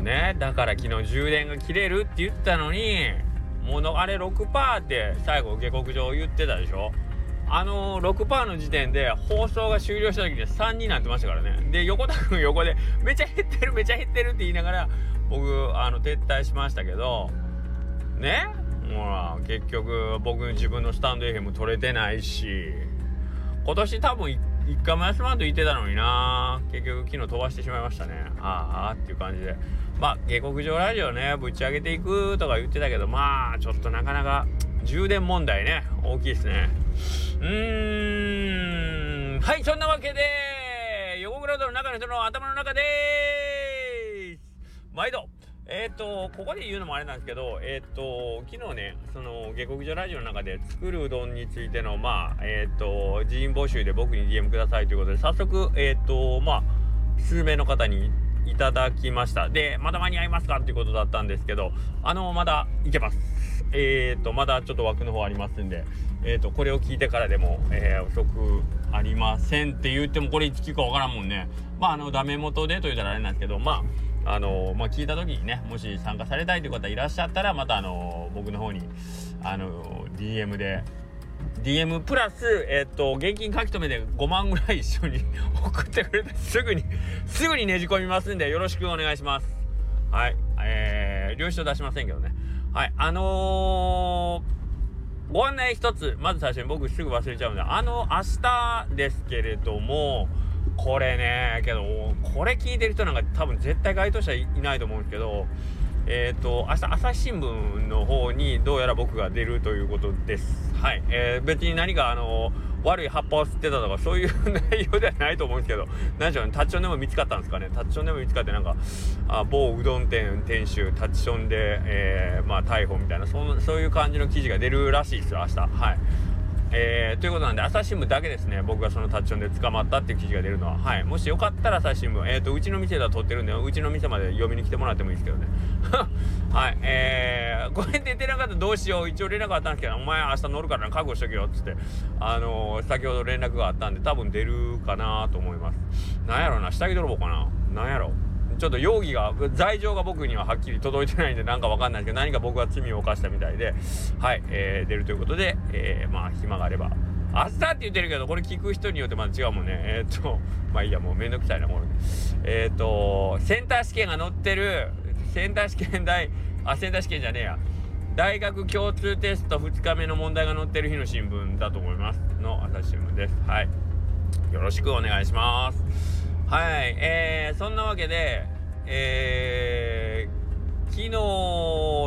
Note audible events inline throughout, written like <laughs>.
ね。だから昨日充電が切れるって言ったのにもうあれ6%って最後下克上言ってたでしょ。あの、6%の時点で放送が終了した時に3になってましたからね。で横田君横でめちゃ減ってるめちゃ減ってるって言いながら僕あの撤退しましたけどね？ほら結局僕自分のスタンド FM 取れてないし今年多分一回も休まんと言ってたのにな。結局昨日飛ばしてしまいましたね。ああっていう感じで。まあ下克上ラジオねぶち上げていくとか言ってたけどまあちょっとなかなか充電問題ね。大きいですね。うーん。はいそんなわけで横グラドの中の人の頭の中でーす。毎度。えっ、ー、と、ここで言うのもあれなんですけど、えっ、ー、と、昨日ね、その、下克上ラジオの中で作るうどんについての、まあ、えっ、ー、と、人員募集で僕に DM くださいということで、早速、えっ、と、まあ、数名の方にいただきました。で、まだ間に合いますかっていうことだったんですけど、あの、まだいけます。えっ、と、まだちょっと枠の方ありますんで、えっ、と、これを聞いてからでも、え遅くありませんって言っても、これいつ聞くかわからんもんね。まあ、あの、ダメ元でと言ったらあれなんですけど、まあ、あのまあ、聞いた時にねもし参加されたいという方いらっしゃったらまたあの僕の方にあの DM で DM プラス、えっ、と、現金書き留めで5万ぐらい一緒に <laughs> 送ってくれてすぐにすぐにねじ込みますんでよろしくお願いします。はい。えー、領収書出しませんけどね。はい。あのー、ご案内一つ、まず最初に僕すぐ忘れちゃうんで、あの、明日ですけれども、これねけどこれ聞いてる人なんか多分絶対該当者いないと思うんですけどえっ、ー、と明日朝日新聞の方にどうやら僕が出るということです。はい、えー、別に何かあの悪い葉っぱを吸ってたとかそういう内容ではないと思うんですけど何でしょうねタッチションでも見つかったんですかね。タッチションでも見つかってなんかあ某うどん店店主タッチションで、えー、まあ逮捕みたいなそそういう感じの記事が出るらしいですよ明日。はい。えー、ということなんで朝日新聞だけですね。僕がそのタッチションで捕まったっていう記事が出るのは。はい。もしよかったら朝日新聞えっ、ー、とうちの店では撮ってるんでうちの店まで読みに来てもらってもいいですけどね。<laughs> はい。えー、これ出てなかったらどうしよう。一応連絡あったんですけどお前明日乗るからな覚悟しとけよつって。あのー、先ほど連絡があったんで多分出るかなと思います。なんやろな。下着泥棒かな。なんやろちょっと容疑が罪状が僕にははっきり届いてないんでなんかわかんないですけど何か僕は罪を犯したみたいではい、えー、出るということで、えー、まあ暇があれば明日って言ってるけどこれ聞く人によってまた違うもんね。えー、っと <laughs> まあいいやもうめんどくさいなこれえー、っとセンター試験が載ってる。センター試験大あセンター試験じゃねえや。大学共通テスト2日目の問題が載ってる日の新聞だと思いますの朝日新聞です。はい。よろしくお願いします。はい、えー、そんなわけで、えー、昨日、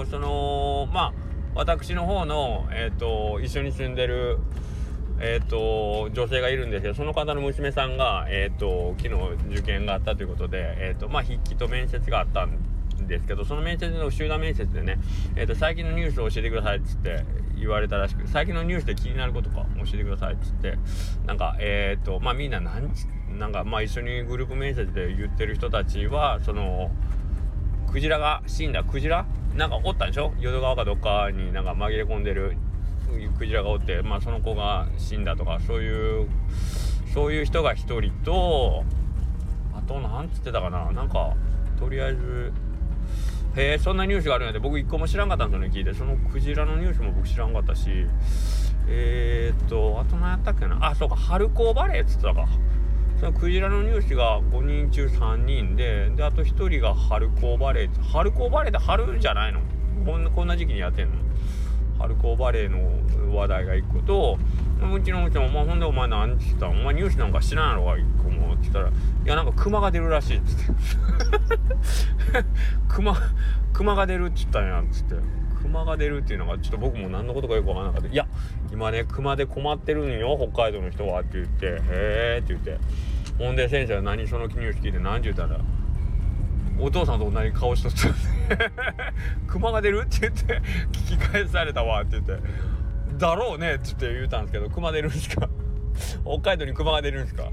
その、まあ、私の方の、えっ、ー、と、一緒に住んでる、えっ、ー、と、女性がいるんですけど、その方の娘さんが、えっ、ー、と、昨日受験があったということで、えっ、と、まあ、筆記と面接があったんですけど、その面接の集団面接でね、えっ、と、最近のニュースを教えてくださいっつって言われたらしく、最近のニュースで気になることか教えてくださいっつって、なんか、えっ、と、まあ、みんな何、なんかまあ一緒にグループ面接で言ってる人たちはそのクジラが死んだクジラ？なんかおったんでしょ？淀川かどっかになんか紛れ込んでるクジラがおってまあその子が死んだとかそういうそういう人が1人とあと何つってたかな？なんかとりあえずへえそんなニュースがあるんやで僕一個も知らんかったんですよね聞いて。そのクジラのニュースも僕知らんかったし。えー、っとあと何やったっけな。あそうか。春高バレーっつってたか。そのクジラのニュースが5人中3人でであと1人が春高バレー春高バレーって春じゃないの？こんな時期にやってんの？春高バレーの話題が1個とうちのうちも、まあ、ほんでお前何って言った「お前乳歯なんか知らんやろ？が1個も」って言ったら「いやなんかクマが出るらしい」っつって「クマクマが出る」っつったんやっつって。熊が出るっていうのがちょっと僕も何のことかよくわからなかった。いや今ね熊で困ってるんよ北海道の人はって言って。へえって言って。ほんで先生は何そのニュース聞いて何て言ったらお父さんと同じ顔しとった <laughs> 熊が出るって言って聞き返されたわって言って。だろうねって言って言うたんですけど熊出るんですか？北海道に熊が出るんですか？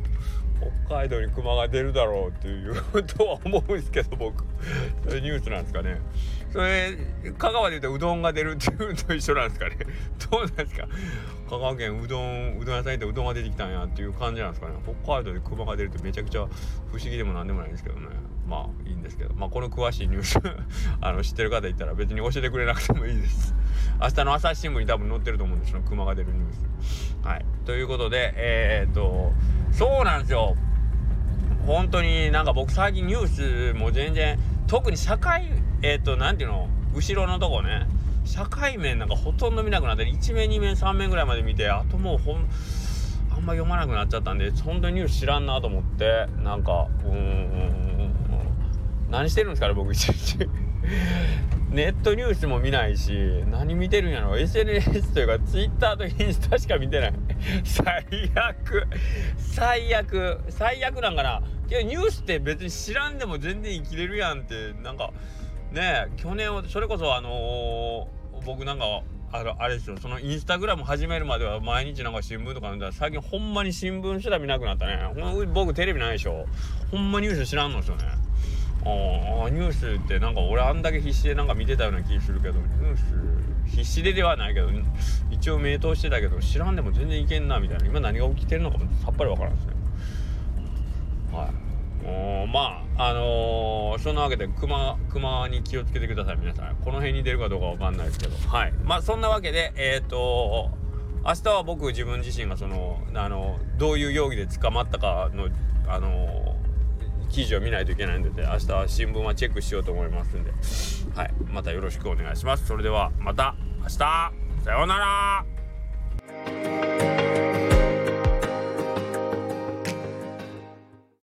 北海道に熊が出るだろうっていうとは思うんですけど僕。それニュースなんですかね？それ香川で言うとうどんが出るっていうのと一緒なんですかね。<laughs> どうなんですか？香川県うどんうどん屋さん行ってうどんが出てきたんやっていう感じなんですかね。北海道で熊が出るってめちゃくちゃ不思議でもなんでもないんですけどね。まあいいんですけど。まあこの詳しいニュース <laughs> あの知ってる方いたら別に教えてくれなくてもいいです。明日の朝日新聞に多分載ってると思うんですよ熊が出るニュース。はい。ということでえー、っとそうなんですよ。本当になんか僕最近ニュースも全然特に社会えー、っと何ていうの？後ろのとこね。社会面なんかほとんど見なくなって1面2面3面ぐらいまで見てあともうほんあんま読まなくなっちゃったんで本当にニュース知らんなと思ってなんかうんうん何してるんですかね僕一日。<laughs> ネットニュースも見ないし何見てるんやろ。SNS というか Twitter とインスタしか見てない。最悪。最悪。最悪なんかな。けどニュースって別に知らんでも全然生きれるやんってなんかねえ去年はそれこそあのー、僕なんかあのあれですよそのインスタグラム始めるまでは毎日なんか新聞とか読んだら最近ほんまに新聞すら見なくなったね。僕テレビないでしょ。ほんまニュース知らんのですよね。ああニュースってなんか俺あんだけ必死でなんか見てたような気するけどニュース必死でではないけど一応名答してたけど知らんでも全然いけんなみたいな。今何が起きてるのかもさっぱりわからんですね。はい。まああのー、そんなわけで熊熊に気をつけてください皆さん。この辺に出るかどうかわかんないですけど。はい。まあそんなわけでえっ、ー、と明日は僕自分自身がそのあのどういう容疑で捕まったかのあの記事を見ないといけないので明日は新聞はチェックしようと思いますんで。はい。またよろしくお願いします。それではまた明日。さようなら。